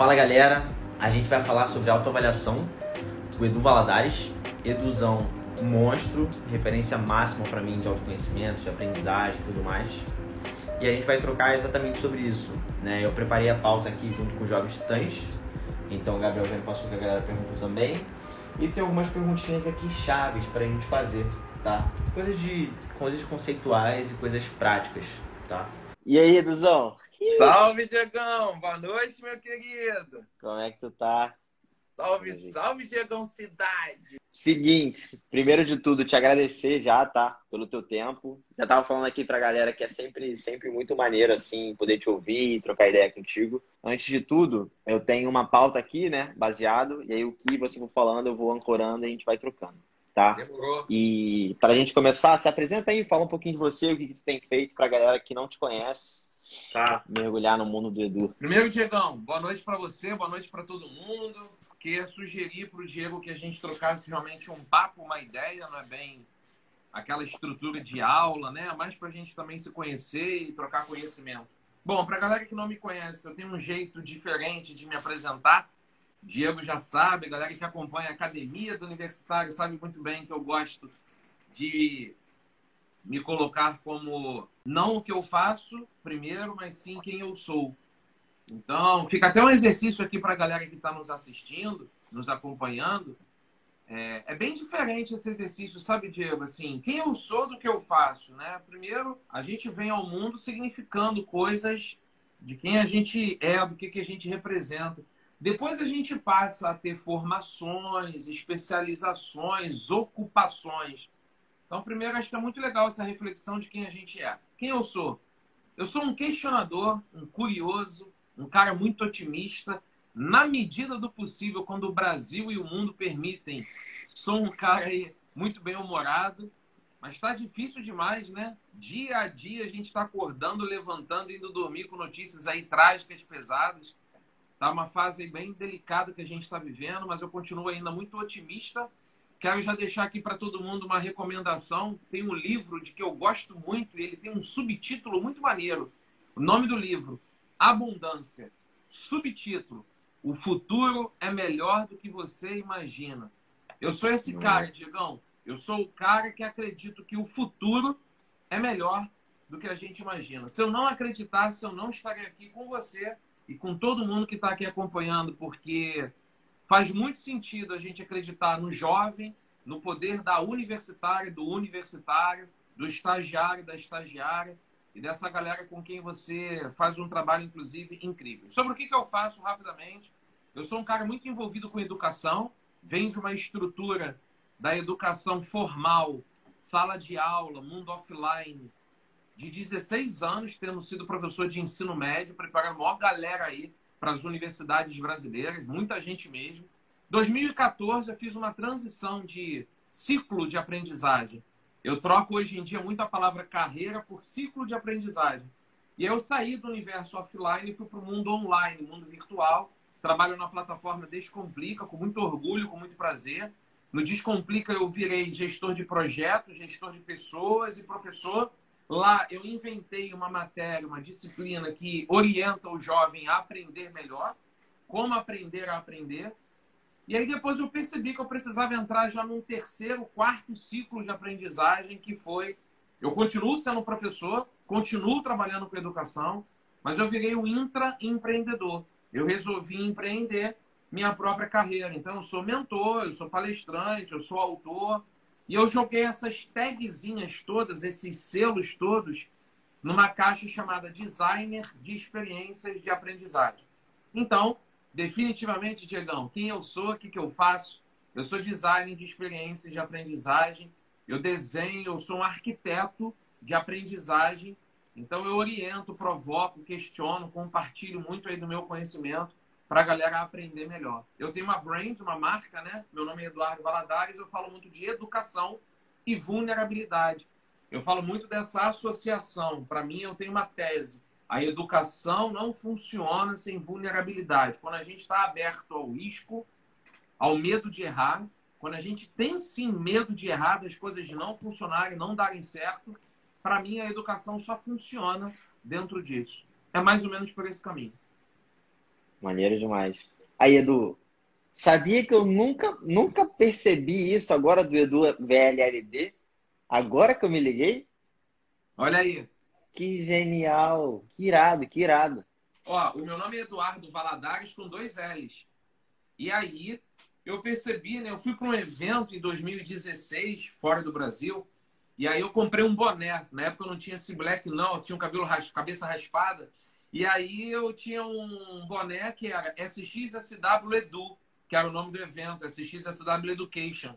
Fala galera, a gente vai falar sobre autoavaliação com Edu Valadares, Eduzão monstro, referência máxima para mim de autoconhecimento, de aprendizagem e tudo mais. E a gente vai trocar exatamente sobre isso. Né? Eu preparei a pauta aqui junto com os jovens titãs, então o Gabriel já me passou que a galera perguntou também. E tem algumas perguntinhas aqui chaves para a gente fazer, tá? Coisas de coisas conceituais e coisas práticas, tá? E aí, Eduzão? Salve, Diegão! Boa noite, meu querido! Como é que tu tá? Salve, salve, Diegão Cidade! Seguinte, primeiro de tudo, te agradecer já, tá? Pelo teu tempo. Já tava falando aqui pra galera que é sempre, sempre muito maneiro, assim, poder te ouvir e trocar ideia contigo. Antes de tudo, eu tenho uma pauta aqui, né? Baseado, e aí o que você for falando, eu vou ancorando e a gente vai trocando, tá? Demorou. E pra gente começar, se apresenta aí, fala um pouquinho de você, o que, que você tem feito pra galera que não te conhece. Tá. Mergulhar no mundo do Edu. Primeiro, Diegão, boa noite para você, boa noite para todo mundo. Queria sugerir para o Diego que a gente trocasse realmente um papo, uma ideia, não é bem aquela estrutura de aula, né? Mas para a gente também se conhecer e trocar conhecimento. Bom, para a galera que não me conhece, eu tenho um jeito diferente de me apresentar. Diego já sabe, a galera que acompanha a academia do universitário sabe muito bem que eu gosto de me colocar como não o que eu faço primeiro, mas sim quem eu sou. Então, fica até um exercício aqui para a galera que está nos assistindo, nos acompanhando. É, é, bem diferente esse exercício, sabe, Diego? Assim, quem eu sou do que eu faço, né? Primeiro, a gente vem ao mundo significando coisas de quem a gente é, do que, que a gente representa. Depois a gente passa a ter formações, especializações, ocupações. Então, primeiro, acho que é muito legal essa reflexão de quem a gente é. Quem eu sou? Eu sou um questionador, um curioso, um cara muito otimista. Na medida do possível, quando o Brasil e o mundo permitem, sou um cara aí muito bem-humorado. Mas está difícil demais, né? Dia a dia a gente está acordando, levantando, indo dormir com notícias aí trágicas, pesadas. Tá uma fase bem delicada que a gente está vivendo, mas eu continuo ainda muito otimista Quero já deixar aqui para todo mundo uma recomendação. Tem um livro de que eu gosto muito e ele tem um subtítulo muito maneiro. O nome do livro: Abundância. Subtítulo: O futuro é melhor do que você imagina. Eu sou esse cara, Diegão. Eu sou o cara que acredito que o futuro é melhor do que a gente imagina. Se eu não acreditasse, eu não estaria aqui com você e com todo mundo que está aqui acompanhando, porque Faz muito sentido a gente acreditar no jovem, no poder da universitária, do universitário, do estagiário, da estagiária e dessa galera com quem você faz um trabalho, inclusive, incrível. Sobre o que, que eu faço rapidamente, eu sou um cara muito envolvido com educação, venho de uma estrutura da educação formal, sala de aula, mundo offline, de 16 anos, tendo sido professor de ensino médio, preparando a maior galera aí para as universidades brasileiras, muita gente mesmo. 2014 eu fiz uma transição de ciclo de aprendizagem. Eu troco hoje em dia muito a palavra carreira por ciclo de aprendizagem. E eu saí do universo offline e fui para o mundo online, mundo virtual. Trabalho na plataforma Descomplica com muito orgulho, com muito prazer. No Descomplica eu virei gestor de projetos, gestor de pessoas e professor Lá eu inventei uma matéria, uma disciplina que orienta o jovem a aprender melhor, como aprender a aprender. E aí depois eu percebi que eu precisava entrar já num terceiro, quarto ciclo de aprendizagem, que foi eu continuo sendo professor, continuo trabalhando com educação, mas eu virei um intraempreendedor. Eu resolvi empreender minha própria carreira. Então eu sou mentor, eu sou palestrante, eu sou autor, e eu joguei essas tagzinhas todas, esses selos todos, numa caixa chamada Designer de Experiências de Aprendizagem. Então, definitivamente, Diegão, quem eu sou, o que, que eu faço? Eu sou designer de experiências de aprendizagem, eu desenho, eu sou um arquiteto de aprendizagem, então eu oriento, provoco, questiono, compartilho muito aí do meu conhecimento para a galera aprender melhor. Eu tenho uma brand, uma marca, né? Meu nome é Eduardo Valadares, eu falo muito de educação e vulnerabilidade. Eu falo muito dessa associação. Para mim, eu tenho uma tese. A educação não funciona sem vulnerabilidade. Quando a gente está aberto ao risco, ao medo de errar, quando a gente tem sim medo de errar, das coisas não funcionarem, não darem certo, para mim a educação só funciona dentro disso. É mais ou menos por esse caminho. Maneiro demais. Aí, Edu, sabia que eu nunca, nunca percebi isso agora do Edu VLLD? Agora que eu me liguei? Olha aí. Que genial! Que irado, que irado. Ó, o meu nome é Eduardo Valadares com dois L's. E aí, eu percebi, né? Eu fui para um evento em 2016, fora do Brasil, e aí eu comprei um boné. Na época eu não tinha esse black, não, eu tinha um cabelo ras... cabeça raspada. E aí eu tinha um boné que era SXSW Edu, que era o nome do evento, SXSW Education.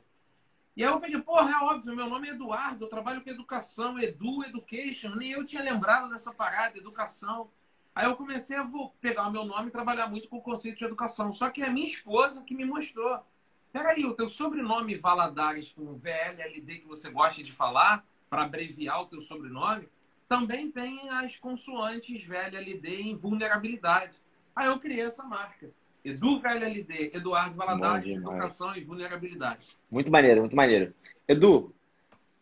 E aí eu peguei, porra, é óbvio, meu nome é Eduardo, eu trabalho com educação, Edu Education. Nem eu tinha lembrado dessa parada, educação. Aí eu comecei a pegar o meu nome e trabalhar muito com o conceito de educação. Só que é a minha esposa que me mostrou. Peraí, o teu sobrenome Valadares com VLLD que você gosta de falar, para abreviar o teu sobrenome, também tem as consoantes VLLD em vulnerabilidade. Aí eu criei essa marca. Edu VLLD, Eduardo Valadares, Educação e Vulnerabilidade. Muito maneiro, muito maneiro. Edu,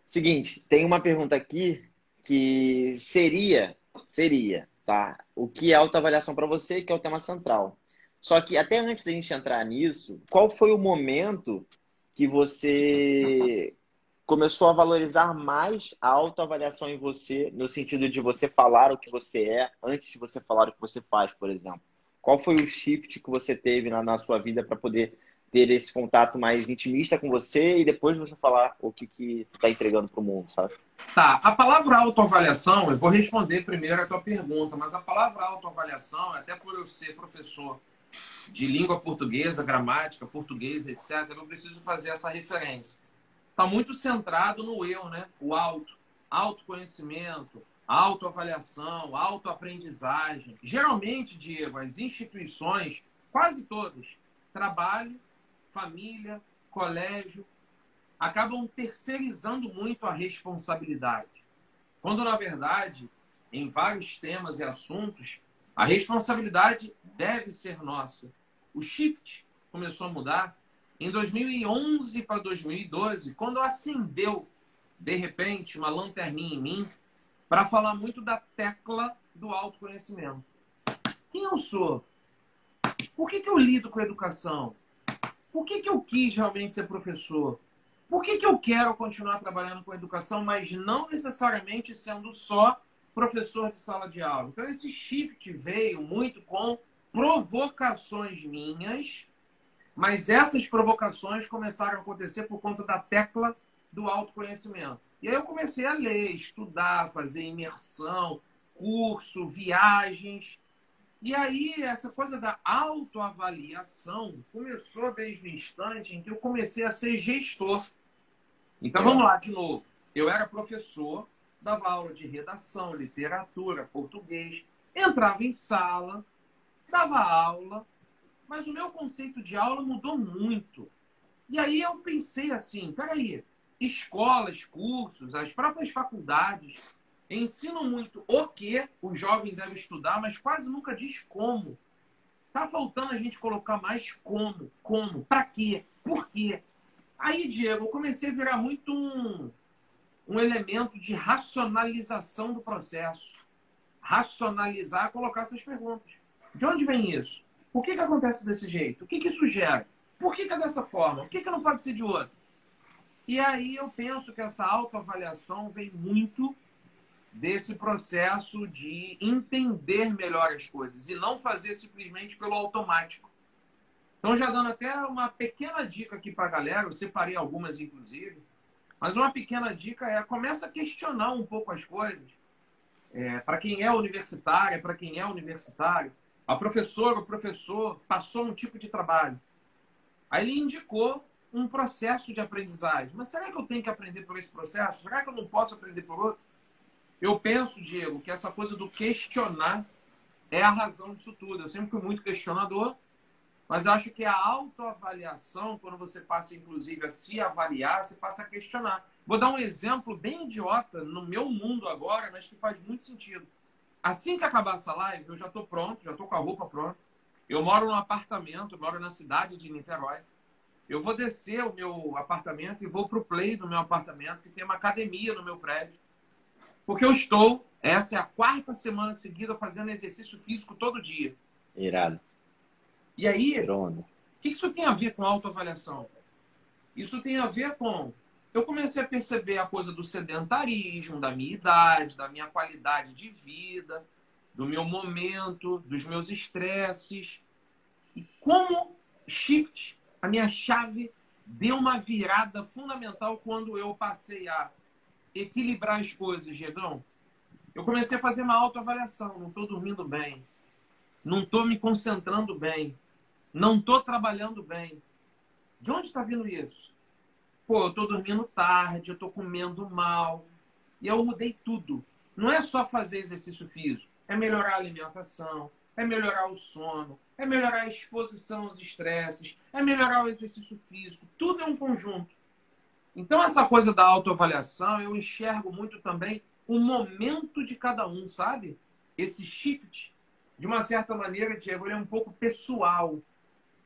seguinte, tem uma pergunta aqui que seria, seria, tá? O que é autoavaliação para você, que é o tema central. Só que até antes da gente entrar nisso, qual foi o momento que você começou a valorizar mais a autoavaliação em você, no sentido de você falar o que você é antes de você falar o que você faz, por exemplo? Qual foi o shift que você teve na, na sua vida para poder ter esse contato mais intimista com você e depois você falar o que que está entregando para o mundo, sabe? Tá. A palavra autoavaliação, eu vou responder primeiro a tua pergunta, mas a palavra autoavaliação, até por eu ser professor de língua portuguesa, gramática, portuguesa, etc., eu preciso fazer essa referência. Está muito centrado no eu, né? O auto, autoconhecimento, autoavaliação, autoaprendizagem. Geralmente, Diego, as instituições, quase todas, trabalho, família, colégio, acabam terceirizando muito a responsabilidade. Quando, na verdade, em vários temas e assuntos, a responsabilidade deve ser nossa. O shift começou a mudar em 2011 para 2012, quando acendeu, de repente, uma lanterninha em mim para falar muito da tecla do autoconhecimento. Quem eu sou? Por que, que eu lido com a educação? Por que, que eu quis realmente ser professor? Por que, que eu quero continuar trabalhando com educação, mas não necessariamente sendo só professor de sala de aula? Então, esse shift veio muito com provocações minhas, mas essas provocações começaram a acontecer por conta da tecla do autoconhecimento. E aí eu comecei a ler, estudar, fazer imersão, curso, viagens. E aí essa coisa da autoavaliação começou desde o instante em que eu comecei a ser gestor. Então vamos lá de novo. Eu era professor, dava aula de redação, literatura, português, entrava em sala, dava aula, mas o meu conceito de aula mudou muito. E aí eu pensei assim, peraí, escolas, cursos, as próprias faculdades ensinam muito o que o jovem deve estudar, mas quase nunca diz como. Tá faltando a gente colocar mais como, como, para quê, por quê. Aí, Diego, eu comecei a virar muito um, um elemento de racionalização do processo. Racionalizar, colocar essas perguntas. De onde vem isso? Por que, que acontece desse jeito? O que, que isso gera? Por que, que é dessa forma? Por que, que não pode ser de outra? E aí eu penso que essa autoavaliação vem muito desse processo de entender melhor as coisas e não fazer simplesmente pelo automático. Então, já dando até uma pequena dica aqui para a galera, eu separei algumas inclusive, mas uma pequena dica é começa a questionar um pouco as coisas. É, para quem é universitário, para quem é universitário, a professora, o professor passou um tipo de trabalho. Aí ele indicou um processo de aprendizagem. Mas será que eu tenho que aprender por esse processo? Será que eu não posso aprender por outro? Eu penso, Diego, que essa coisa do questionar é a razão disso tudo. Eu sempre fui muito questionador, mas acho que a autoavaliação, quando você passa, inclusive, a se avaliar, você passa a questionar. Vou dar um exemplo bem idiota no meu mundo agora, mas que faz muito sentido. Assim que acabar essa live, eu já estou pronto, já estou com a roupa pronta. Eu moro num apartamento, moro na cidade de Niterói. Eu vou descer o meu apartamento e vou para o play do meu apartamento, que tem uma academia no meu prédio. Porque eu estou, essa é a quarta semana seguida, fazendo exercício físico todo dia. Irado. E aí, o que isso tem a ver com autoavaliação? Isso tem a ver com. Eu comecei a perceber a coisa do sedentarismo, da minha idade, da minha qualidade de vida, do meu momento, dos meus estresses. E como shift, a minha chave, deu uma virada fundamental quando eu passei a equilibrar as coisas, Diegão. Eu comecei a fazer uma autoavaliação. Não estou dormindo bem. Não estou me concentrando bem. Não estou trabalhando bem. De onde está vindo isso? Pô, eu estou dormindo tarde, eu estou comendo mal. E eu mudei tudo. Não é só fazer exercício físico. É melhorar a alimentação, é melhorar o sono, é melhorar a exposição aos estresses, é melhorar o exercício físico. Tudo é um conjunto. Então, essa coisa da autoavaliação, eu enxergo muito também o momento de cada um, sabe? Esse shift, de uma certa maneira, Diego, ele é um pouco pessoal,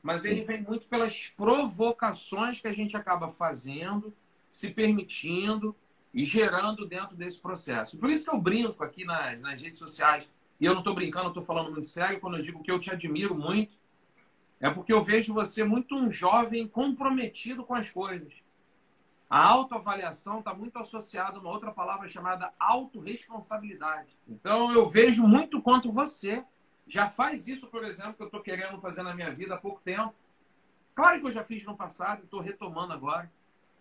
mas ele vem muito pelas provocações que a gente acaba fazendo, se permitindo e gerando dentro desse processo. Por isso que eu brinco aqui nas, nas redes sociais, e eu não estou brincando, estou falando muito sério quando eu digo que eu te admiro muito, é porque eu vejo você muito um jovem comprometido com as coisas. A autoavaliação está muito associada a uma outra palavra chamada autorresponsabilidade. Então eu vejo muito quanto você já faz isso, por exemplo, que eu estou querendo fazer na minha vida há pouco tempo. Claro que eu já fiz no passado, estou retomando agora.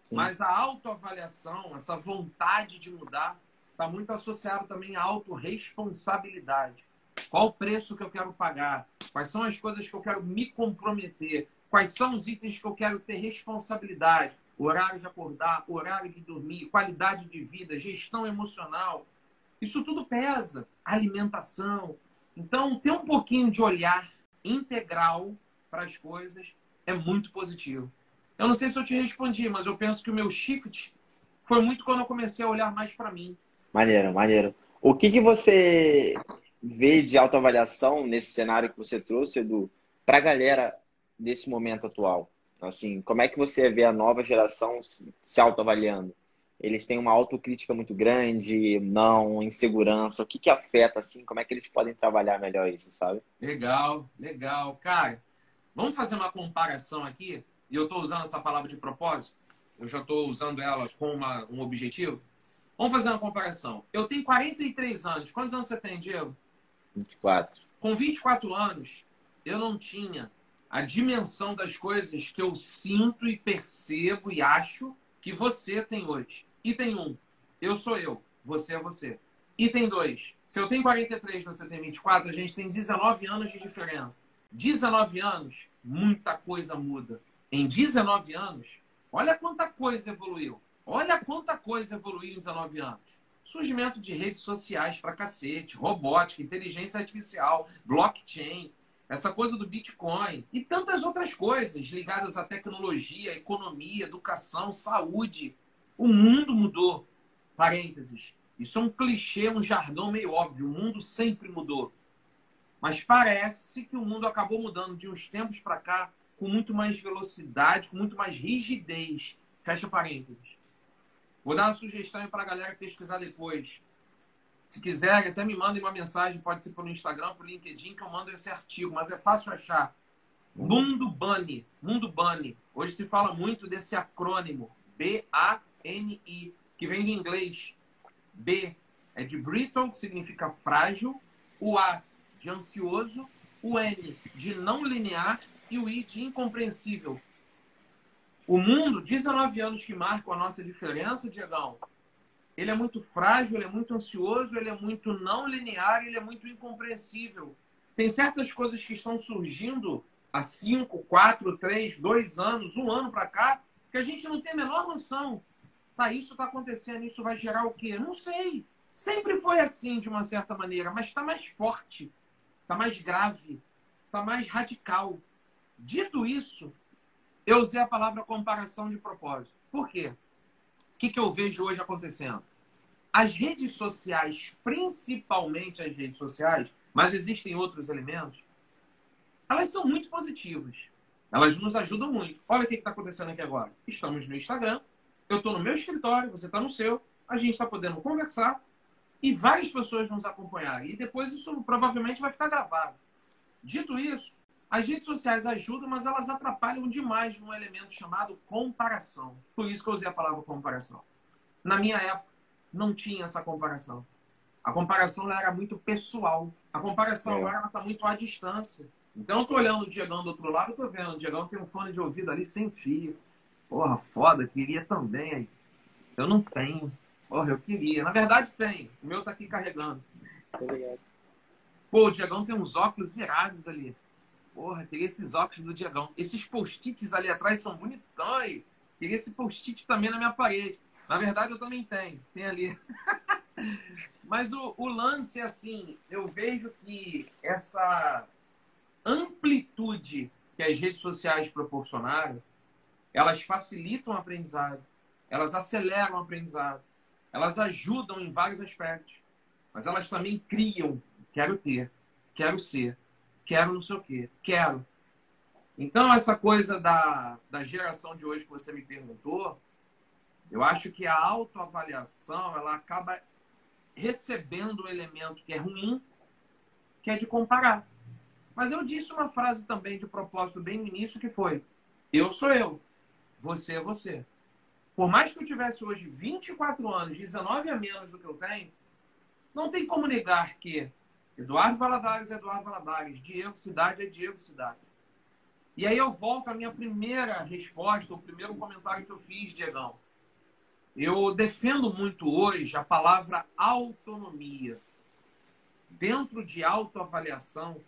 Sim. Mas a autoavaliação, essa vontade de mudar, está muito associado também à autorresponsabilidade. Qual o preço que eu quero pagar? Quais são as coisas que eu quero me comprometer? Quais são os itens que eu quero ter responsabilidade? horário de acordar, horário de dormir, qualidade de vida, gestão emocional. Isso tudo pesa. Alimentação. Então, ter um pouquinho de olhar integral para as coisas é muito positivo. Eu não sei se eu te respondi, mas eu penso que o meu shift foi muito quando eu comecei a olhar mais para mim. Maneiro, maneiro. O que, que você vê de autoavaliação nesse cenário que você trouxe, Edu, para a galera desse momento atual? Assim, como é que você vê a nova geração se autoavaliando? Eles têm uma autocrítica muito grande, não, insegurança. O que que afeta, assim? Como é que eles podem trabalhar melhor isso, sabe? Legal, legal. Cara, vamos fazer uma comparação aqui? E eu estou usando essa palavra de propósito. Eu já estou usando ela com uma, um objetivo. Vamos fazer uma comparação. Eu tenho 43 anos. Quantos anos você tem, Diego? 24. Com 24 anos, eu não tinha a dimensão das coisas que eu sinto e percebo e acho que você tem hoje. Item 1, um, eu sou eu, você é você. Item 2, se eu tenho 43 e você tem 24, a gente tem 19 anos de diferença. 19 anos, muita coisa muda. Em 19 anos, olha quanta coisa evoluiu. Olha quanta coisa evoluiu em 19 anos. Surgimento de redes sociais pra cacete, robótica, inteligência artificial, blockchain, essa coisa do Bitcoin e tantas outras coisas ligadas à tecnologia, economia, educação, saúde. O mundo mudou. Parênteses. Isso é um clichê, um jargão meio óbvio. O mundo sempre mudou. Mas parece que o mundo acabou mudando de uns tempos para cá com muito mais velocidade, com muito mais rigidez. Fecha parênteses. Vou dar uma sugestão para a galera pesquisar depois. Se quiser, até me mandem uma mensagem, pode ser pelo Instagram, pelo LinkedIn, que eu mando esse artigo, mas é fácil achar. Mundo Bunny. Mundo Bunny. Hoje se fala muito desse acrônimo, B-A-N-I, que vem do inglês. B é de brittle, que significa frágil, o A de ansioso, o N de não linear e o I de incompreensível. O mundo, 19 anos que marcam a nossa diferença, Diegão, ele é muito frágil, ele é muito ansioso, ele é muito não linear, ele é muito incompreensível. Tem certas coisas que estão surgindo há 5, 4, 3, 2 anos, um ano para cá, que a gente não tem a menor noção. Tá, isso está acontecendo, isso vai gerar o quê? Não sei. Sempre foi assim, de uma certa maneira, mas está mais forte, está mais grave, está mais radical. Dito isso, eu usei a palavra comparação de propósito. Por quê? O que, que eu vejo hoje acontecendo? As redes sociais, principalmente as redes sociais, mas existem outros elementos, elas são muito positivas. Elas nos ajudam muito. Olha o que está acontecendo aqui agora. Estamos no Instagram, eu estou no meu escritório, você está no seu, a gente está podendo conversar e várias pessoas vão nos acompanhar. E depois isso provavelmente vai ficar gravado. Dito isso, As redes sociais ajudam, mas elas atrapalham demais num elemento chamado comparação. Por isso que eu usei a palavra comparação. Na minha época, não tinha essa comparação. A comparação era muito pessoal. A comparação é. agora está muito à distância. Então eu tô olhando o Diegão do outro lado, tô vendo. O Diegão tem um fone de ouvido ali sem fio. Porra, foda, queria também aí. Eu não tenho. Porra, eu queria. Na verdade tem. O meu tá aqui carregando. Obrigado. Pô, o Diegão tem uns óculos irados ali. Porra, queria esses óculos do Diegão. Esses post-its ali atrás são bonitões. Queria esse post-it também na minha parede. Na verdade, eu também tenho. Tem ali. Mas o, o lance, assim, eu vejo que essa amplitude que as redes sociais proporcionaram, elas facilitam o aprendizado, elas aceleram o aprendizado, elas ajudam em vários aspectos, mas elas também criam, quero ter, quero ser, quero não sei o quê, quero. Então, essa coisa da, da geração de hoje que você me perguntou, eu acho que a autoavaliação, ela acaba recebendo um elemento que é ruim, que é de comparar. Mas eu disse uma frase também de propósito bem no início que foi: eu sou eu, você é você. Por mais que eu tivesse hoje 24 anos, 19 a menos do que eu tenho, não tem como negar que Eduardo Valadares é Eduardo Valadares, Diego Cidade é Diego Cidade. E aí eu volto à minha primeira resposta, o primeiro comentário que eu fiz, Diegão. Eu defendo muito hoje a palavra autonomia. Dentro de autoavaliação,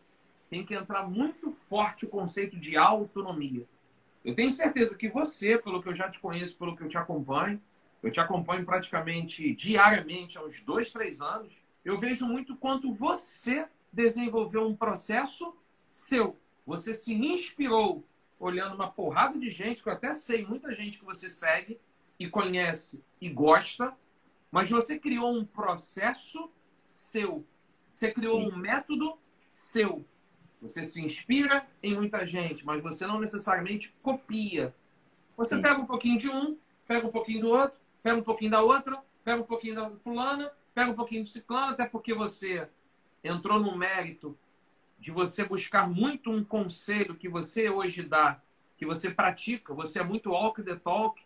tem que entrar muito forte o conceito de autonomia. Eu tenho certeza que você, pelo que eu já te conheço, pelo que eu te acompanho, eu te acompanho praticamente diariamente há uns dois, três anos, eu vejo muito quanto você desenvolveu um processo seu. Você se inspirou olhando uma porrada de gente, que eu até sei, muita gente que você segue, e conhece e gosta, mas você criou um processo seu. Você criou Sim. um método seu. Você se inspira em muita gente, mas você não necessariamente copia. Você Sim. pega um pouquinho de um, pega um pouquinho do outro, pega um pouquinho da outra, pega um pouquinho da fulana, pega um pouquinho do ciclano, até porque você entrou no mérito de você buscar muito um conselho que você hoje dá, que você pratica, você é muito walk the talk,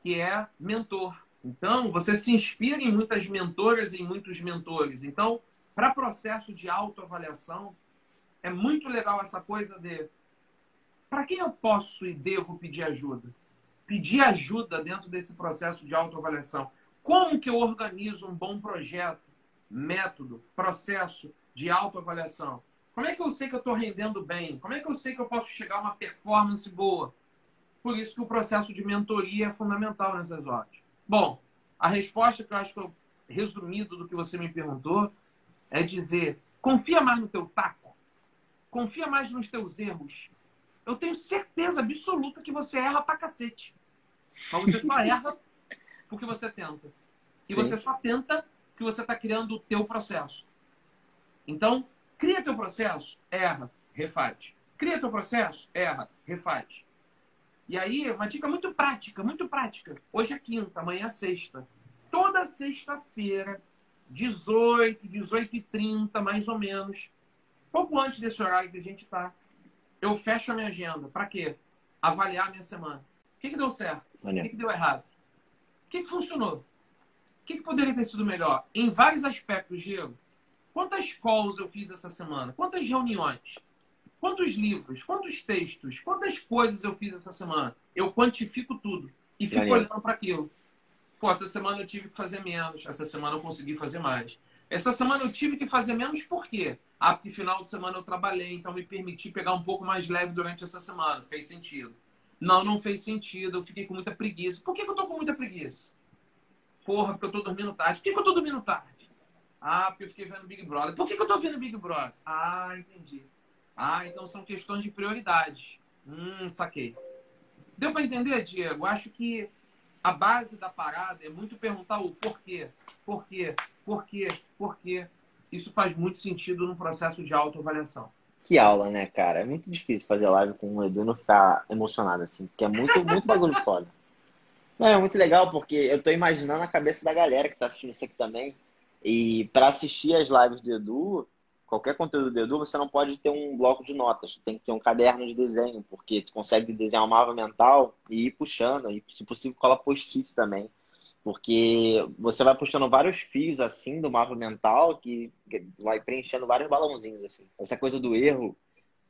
que é mentor. Então, você se inspira em muitas mentoras e em muitos mentores. Então, para processo de autoavaliação, é muito legal essa coisa de para quem eu posso e devo pedir ajuda? Pedir ajuda dentro desse processo de autoavaliação. Como que eu organizo um bom projeto, método, processo de autoavaliação? Como é que eu sei que eu estou rendendo bem? Como é que eu sei que eu posso chegar a uma performance boa? Por isso que o processo de mentoria é fundamental nessas horas. Bom, a resposta que eu acho que eu, resumido do que você me perguntou é dizer: confia mais no teu taco, confia mais nos teus erros. Eu tenho certeza absoluta que você erra pra cacete. Mas você só erra porque você tenta. E Sim. você só tenta porque você está criando o teu processo. Então, cria teu processo, erra, refaz. Cria teu processo, erra, refaz. E aí, uma dica muito prática, muito prática. Hoje é quinta, amanhã é sexta. Toda sexta-feira, 18, 18 e 30, mais ou menos, pouco antes desse horário que a gente está, eu fecho a minha agenda. Para quê? Avaliar a minha semana. O que, que deu certo? O que, que deu errado? O que, que funcionou? O que, que poderia ter sido melhor? Em vários aspectos, Diego. Quantas calls eu fiz essa semana? Quantas reuniões? Quantos livros, quantos textos, quantas coisas eu fiz essa semana? Eu quantifico tudo e fico olhando para aquilo. Pô, essa semana eu tive que fazer menos, essa semana eu consegui fazer mais. Essa semana eu tive que fazer menos por quê? Ah, porque final de semana eu trabalhei, então me permiti pegar um pouco mais leve durante essa semana. Fez sentido. Não, não fez sentido. Eu fiquei com muita preguiça. Por que, que eu tô com muita preguiça? Porra, porque eu tô dormindo tarde. Por que, que eu tô dormindo tarde? Ah, porque eu fiquei vendo Big Brother. Por que, que eu tô vendo Big Brother? Ah, entendi. Ah, então são questões de prioridade. Hum, saquei. Deu para entender, Diego? Acho que a base da parada é muito perguntar o porquê, porquê, porquê, porquê. Isso faz muito sentido no processo de autoavaliação. Que aula, né, cara? É muito difícil fazer live com o Edu e não ficar emocionado assim, porque é muito, muito bagulho foda. Não, é muito legal porque eu tô imaginando a cabeça da galera que tá assistindo isso aqui também. E para assistir as lives do Edu, qualquer conteúdo do Edu, você não pode ter um bloco de notas, tem que ter um caderno de desenho, porque tu consegue desenhar uma mapa mental e ir puxando, e se possível cola post-it também. Porque você vai puxando vários fios assim do mapa mental que vai preenchendo vários balãozinhos assim. Essa coisa do erro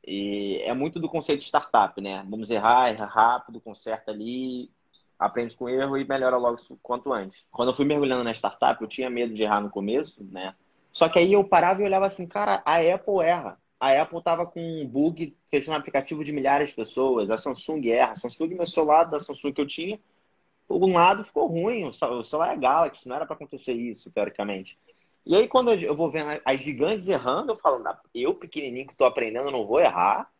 e é muito do conceito de startup, né? Vamos errar, erra rápido, conserta ali, aprende com erro e melhora logo quanto antes. Quando eu fui mergulhando na startup, eu tinha medo de errar no começo, né? Só que aí eu parava e olhava assim, cara, a Apple erra. A Apple tava com um bug, fez um aplicativo de milhares de pessoas, a Samsung erra. A Samsung, meu celular da Samsung que eu tinha, um lado ficou ruim, o celular é Galaxy, não era para acontecer isso, teoricamente. E aí, quando eu vou vendo as gigantes errando, eu falo, eu, pequenininho que estou aprendendo, não vou errar.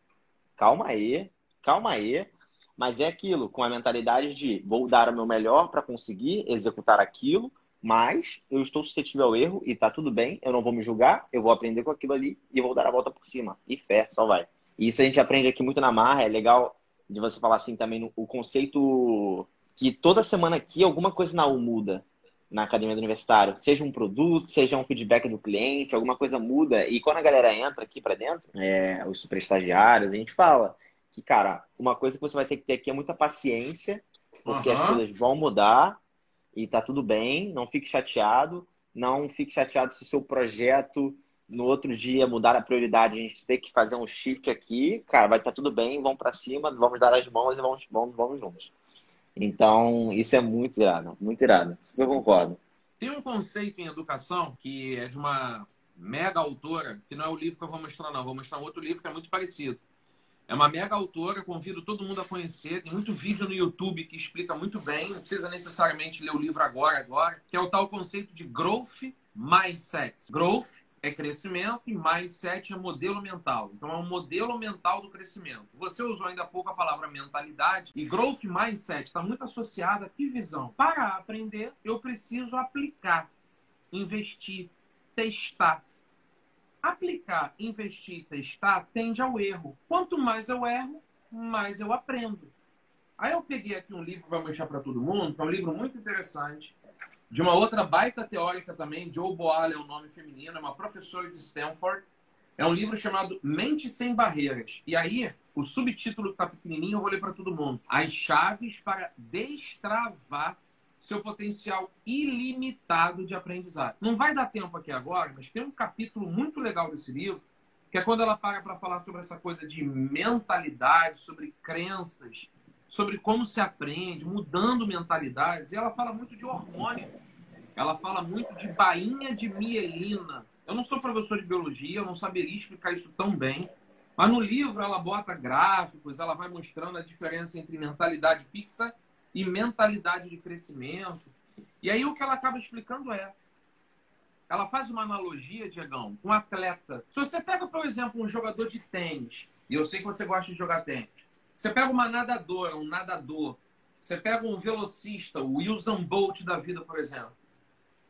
Calma aí, calma aí. Mas é aquilo, com a mentalidade de vou dar o meu melhor para conseguir executar aquilo, mas eu estou suscetível ao erro e tá tudo bem, eu não vou me julgar, eu vou aprender com aquilo ali e vou dar a volta por cima. E fé, só vai. E isso a gente aprende aqui muito na marra, é legal de você falar assim também no, o conceito que toda semana aqui alguma coisa na U muda na academia do universitário, seja um produto, seja um feedback do cliente, alguma coisa muda. E quando a galera entra aqui para dentro, é, os super estagiários, a gente fala que, cara, uma coisa que você vai ter que ter aqui é muita paciência, porque uhum. as coisas vão mudar e tá tudo bem, não fique chateado, não fique chateado se o seu projeto no outro dia mudar a prioridade, a gente tem que fazer um shift aqui, cara, vai estar tá tudo bem, vamos para cima, vamos dar as mãos e vamos, vamos, vamos juntos. Então, isso é muito irado, muito irado. Eu concordo. Tem um conceito em educação que é de uma mega autora, que não é o livro que eu vou mostrar, não. Vou mostrar um outro livro que é muito parecido. É uma mega autora, convido todo mundo a conhecer. Tem muito vídeo no YouTube que explica muito bem, não precisa necessariamente ler o livro agora, agora, que é o tal conceito de growth mindset. Growth é crescimento e mindset é modelo mental. Então é um modelo mental do crescimento. Você usou ainda há pouco a palavra mentalidade e growth mindset está muito associado a que visão? Para aprender, eu preciso aplicar, investir, testar. Aplicar, investir testar tende ao erro. Quanto mais eu erro, mais eu aprendo. Aí eu peguei aqui um livro para mostrar para todo mundo, que é um livro muito interessante, de uma outra baita teórica também, Joe Boal é o um nome feminino, é uma professora de Stanford. É um livro chamado Mente Sem Barreiras. E aí, o subtítulo está pequenininho, eu vou ler para todo mundo. As chaves para destravar seu potencial ilimitado de aprendizado. Não vai dar tempo aqui agora, mas tem um capítulo muito legal desse livro, que é quando ela para para falar sobre essa coisa de mentalidade, sobre crenças, sobre como se aprende, mudando mentalidades. E ela fala muito de hormônio. Ela fala muito de bainha de mielina. Eu não sou professor de biologia, eu não saberia explicar isso tão bem. Mas no livro ela bota gráficos, ela vai mostrando a diferença entre mentalidade fixa e mentalidade de crescimento. E aí o que ela acaba explicando é, ela faz uma analogia, Diegão, com um atleta. Se você pega, por exemplo, um jogador de tênis, e eu sei que você gosta de jogar tênis, você pega uma nadadora, um nadador, você pega um velocista, o Usain Bolt da vida, por exemplo.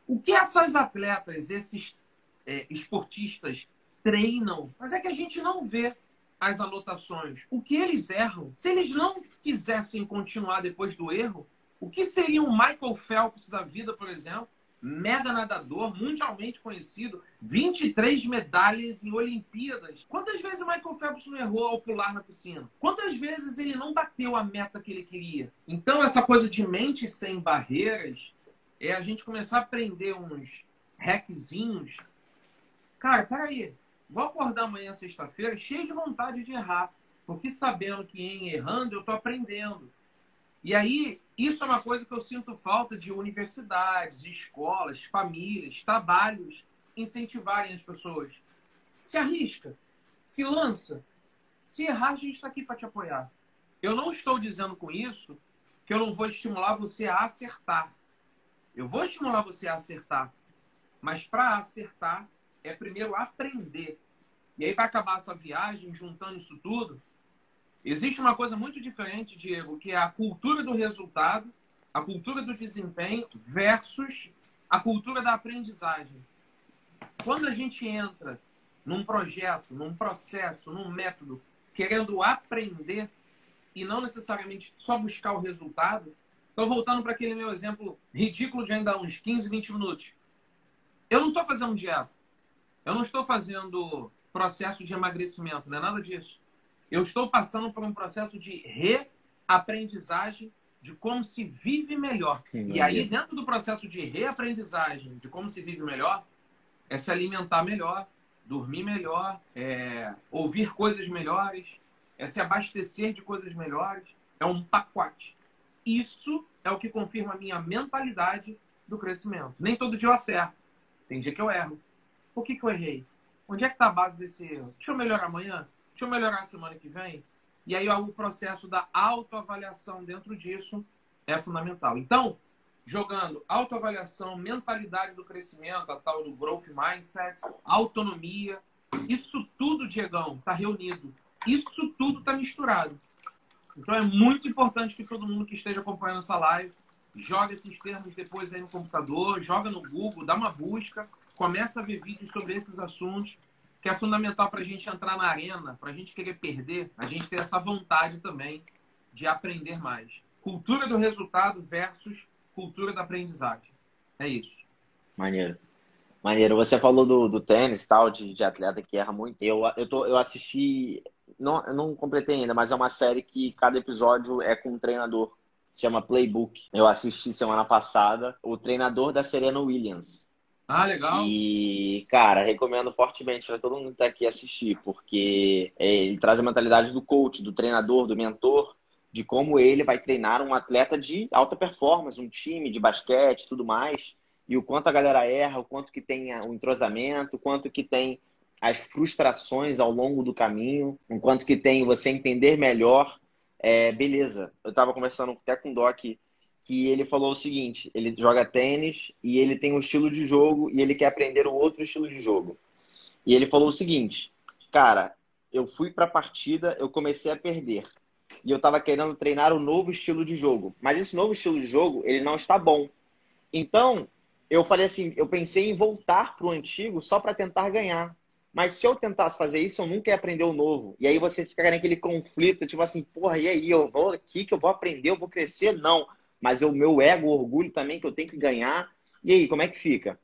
O que essas atletas, esses é, esportistas treinam, mas é que a gente não vê as anotações. O que eles erram, se eles não quisessem continuar depois do erro, o que seria um Michael Phelps da vida, por exemplo? mega nadador, mundialmente conhecido, 23 medalhas em Olimpíadas. Quantas vezes o Michael Phelps não errou ao pular na piscina? Quantas vezes ele não bateu a meta que ele queria? Então, essa coisa de mente sem barreiras é a gente começar a aprender uns hackzinhos. Cara, peraí, vou acordar amanhã, sexta-feira, cheio de vontade de errar, porque sabendo que em errando eu tô aprendendo. E aí, isso é uma coisa que eu sinto falta de universidades, escolas, famílias, trabalhos incentivarem as pessoas. Se arrisca, se lança. Se errar, a gente está aqui para te apoiar. Eu não estou dizendo com isso que eu não vou estimular você a acertar. Eu vou estimular você a acertar. Mas para acertar, é primeiro aprender. E aí, para acabar essa viagem, juntando isso tudo, Existe uma coisa muito diferente, Diego, que é a cultura do resultado, a cultura do desempenho versus a cultura da aprendizagem. Quando a gente entra num projeto, num processo, num método, querendo aprender e não necessariamente só buscar o resultado, estou voltando para aquele meu exemplo ridículo de ainda uns 15, 20 minutos. Eu não estou fazendo dieta. Eu não estou fazendo processo de emagrecimento, não é nada disso. Eu estou passando por um processo de reaprendizagem de como se vive melhor. Sim, e aí, dentro do processo de reaprendizagem de como se vive melhor, é se alimentar melhor, dormir melhor, é ouvir coisas melhores, é se abastecer de coisas melhores. É um pacote. Isso é o que confirma a minha mentalidade do crescimento. Nem todo dia eu acerto. Tem dia que eu erro. Por que, que eu errei? Onde é que está a base desse erro? Deixa eu melhorar amanhã? Deixa eu melhorar semana que vem? E aí o processo da autoavaliação dentro disso é fundamental. Então, jogando autoavaliação, mentalidade do crescimento, a tal do growth mindset, autonomia, isso tudo, Diegão, está reunido. Isso tudo está misturado. Então é muito importante que todo mundo que esteja acompanhando essa live jogue esses termos depois aí no computador, joga no Google, dá uma busca, começa a ver vídeos sobre esses assuntos que é fundamental para a gente entrar na arena, para a gente querer perder, a gente ter essa vontade também de aprender mais. Cultura do resultado versus cultura da aprendizagem. É isso. Maneiro. Maneiro. Você falou do, do tênis tal, de, de atleta que erra muito. Eu, eu, tô, eu assisti, não, eu não completei ainda, mas é uma série que cada episódio é com um treinador. Chama Playbook. Eu assisti semana passada. O treinador da Serena Williams. Ah, legal. E, cara, recomendo fortemente para todo mundo que tá aqui assistir, porque é, ele traz a mentalidade do coach, do treinador, do mentor, de como ele vai treinar um atleta de alta performance, um time de basquete, tudo mais, e o quanto a galera erra, o quanto que tem o entrosamento, o quanto que tem as frustrações ao longo do caminho, o quanto que tem você entender melhor. É, beleza, eu estava conversando até com o Doc que ele falou o seguinte: ele joga tênis e ele tem um estilo de jogo e ele quer aprender o outro estilo de jogo. E ele falou o seguinte: cara, eu fui para a partida, eu comecei a perder e eu estava querendo treinar um novo estilo de jogo, mas esse novo estilo de jogo ele não está bom. Então eu falei assim, eu pensei em voltar para o antigo só para tentar ganhar. Mas se eu tentasse fazer isso, eu nunca ia aprender o novo. E aí você fica naquele conflito, tipo assim, porra, e aí, eu vou aqui que eu vou aprender, eu vou crescer? Não mas o meu ego, o orgulho também que eu tenho que ganhar. E aí, como é que fica?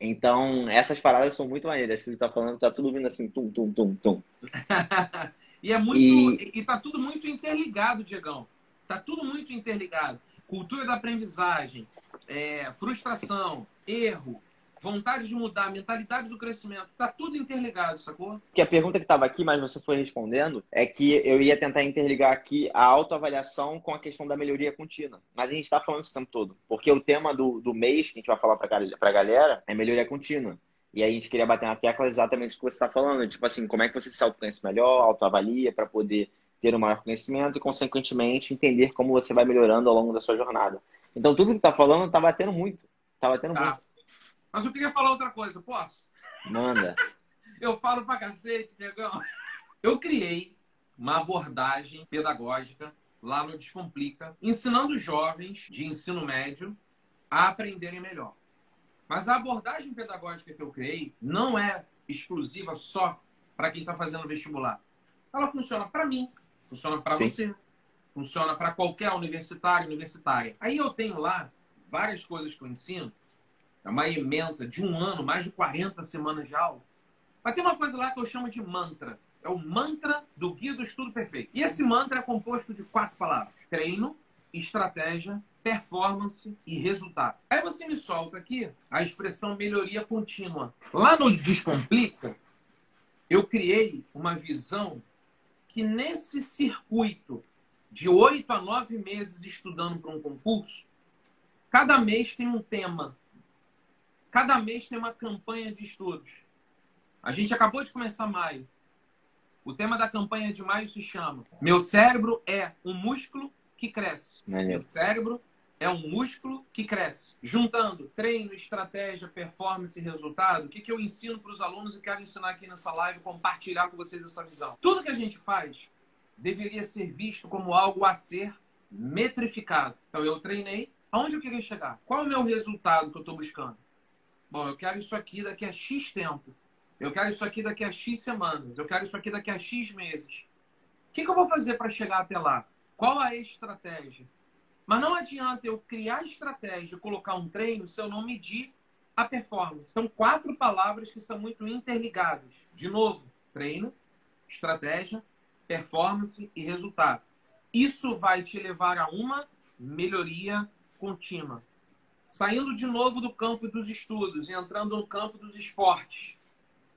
Então, essas paradas são muito maneiras. Você tá falando, tá tudo vindo assim, tum, tum, tum, tum. e é muito. E... e tá tudo muito interligado, Diegão. Tá tudo muito interligado. Cultura da aprendizagem, é, frustração, erro, vontade de mudar, mentalidade do crescimento, tá tudo interligado, sacou? Que a pergunta que estava aqui, mas você foi respondendo, é que eu ia tentar interligar aqui a autoavaliação com a questão da melhoria contínua. Mas a gente está falando isso o tempo todo, porque o tema do, do mês que a gente vai falar para a galera é melhoria contínua. E aí a gente queria bater na tecla exatamente o que você está falando, tipo assim, como é que você se autoconhece melhor, autoavalia para poder ter um maior conhecimento e, consequentemente, entender como você vai melhorando ao longo da sua jornada. Então, tudo que está falando está batendo muito. Está batendo tá. muito. Mas eu queria falar outra coisa, posso? Manda. eu falo pra cacete, negão. Eu criei uma abordagem pedagógica lá no Descomplica, ensinando jovens de ensino médio a aprenderem melhor. Mas a abordagem pedagógica que eu criei não é exclusiva só para quem está fazendo vestibular. Ela funciona para mim, funciona para você, funciona para qualquer universitário, universitária. Aí eu tenho lá várias coisas que eu ensino é uma emenda de um ano, mais de 40 semanas de aula. Mas tem uma coisa lá que eu chamo de mantra. É o mantra do Guia do Estudo Perfeito. E esse mantra é composto de quatro palavras: treino, estratégia, performance e resultado. Aí você me solta aqui a expressão melhoria contínua. Lá no Descomplica, eu criei uma visão que nesse circuito de oito a nove meses estudando para um concurso, cada mês tem um tema Cada mês tem uma campanha de estudos. A gente acabou de começar maio. O tema da campanha de maio se chama Meu cérebro é um músculo que cresce. Meu cérebro é um músculo que cresce. Juntando treino, estratégia, performance e resultado, o que, que eu ensino para os alunos e quero ensinar aqui nessa live, compartilhar com vocês essa visão. Tudo que a gente faz deveria ser visto como algo a ser metrificado. Então eu treinei. Aonde eu queria chegar? Qual é o meu resultado que eu estou buscando? Bom, eu quero isso aqui daqui a X tempo. Eu quero isso aqui daqui a X semanas. Eu quero isso aqui daqui a X meses. O que, que eu vou fazer para chegar até lá? Qual a estratégia? Mas não adianta eu criar estratégia, colocar um treino, se eu não medir a performance. São quatro palavras que são muito interligadas. De novo, treino, estratégia, performance e resultado. Isso vai te levar a uma melhoria contínua. Saindo de novo do campo dos estudos e entrando no campo dos esportes.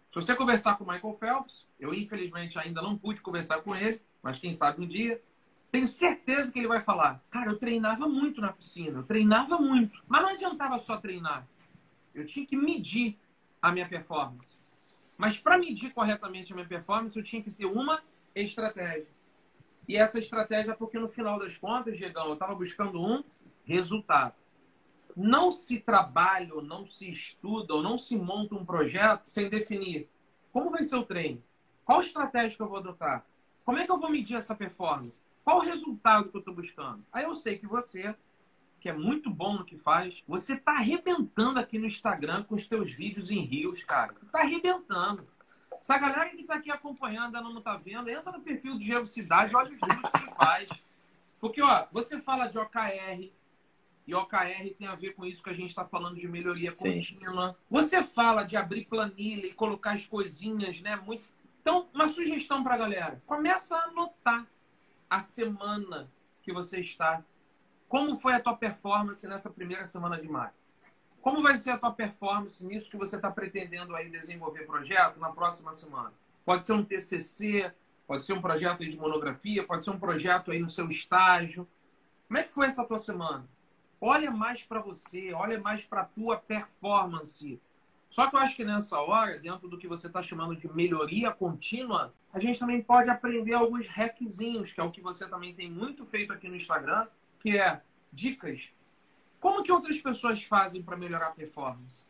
Se você conversar com o Michael Phelps, eu infelizmente ainda não pude conversar com ele, mas quem sabe um dia, tenho certeza que ele vai falar: Cara, eu treinava muito na piscina, eu treinava muito. Mas não adiantava só treinar. Eu tinha que medir a minha performance. Mas para medir corretamente a minha performance, eu tinha que ter uma estratégia. E essa estratégia é porque no final das contas, Diegão, eu estava buscando um resultado. Não se trabalha, ou não se estuda, ou não se monta um projeto sem definir como vai ser o treino, qual estratégia que eu vou adotar, como é que eu vou medir essa performance, qual o resultado que eu estou buscando. Aí eu sei que você, que é muito bom no que faz, você está arrebentando aqui no Instagram com os teus vídeos em rios, cara. Está arrebentando. Essa galera que está aqui acompanhando, ainda não está vendo, entra no perfil do Diego Cidade, olha os vídeos que ele faz. Porque, ó, você fala de OKR, e OKR tem a ver com isso que a gente está falando de melhoria contínua. Sim. Você fala de abrir planilha e colocar as coisinhas, né? Muito... Então, uma sugestão para a galera: começa a anotar a semana que você está. Como foi a tua performance nessa primeira semana de maio? Como vai ser a tua performance nisso que você está pretendendo aí desenvolver projeto na próxima semana? Pode ser um TCC, pode ser um projeto de monografia, pode ser um projeto aí no seu estágio. Como é que foi essa tua semana? Olha mais para você, olha mais para a tua performance. Só que eu acho que nessa hora, dentro do que você está chamando de melhoria contínua, a gente também pode aprender alguns hackzinhos, que é o que você também tem muito feito aqui no Instagram, que é dicas como que outras pessoas fazem para melhorar a performance?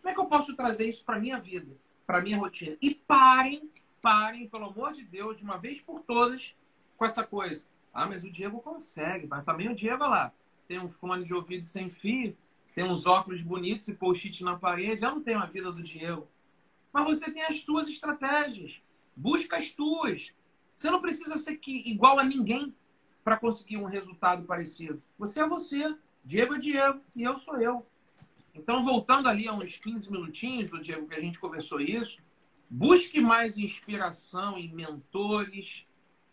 Como é que eu posso trazer isso para minha vida, para minha rotina? E parem, parem, pelo amor de Deus, de uma vez por todas, com essa coisa. Ah, mas o Diego consegue, mas também o Diego lá tem um fone de ouvido sem fio, tem uns óculos bonitos e post-it na parede. Eu não tenho a vida do Diego. Mas você tem as tuas estratégias. Busca as tuas. Você não precisa ser que, igual a ninguém para conseguir um resultado parecido. Você é você. Diego é Diego e eu sou eu. Então, voltando ali a uns 15 minutinhos do Diego que a gente conversou isso, busque mais inspiração em mentores,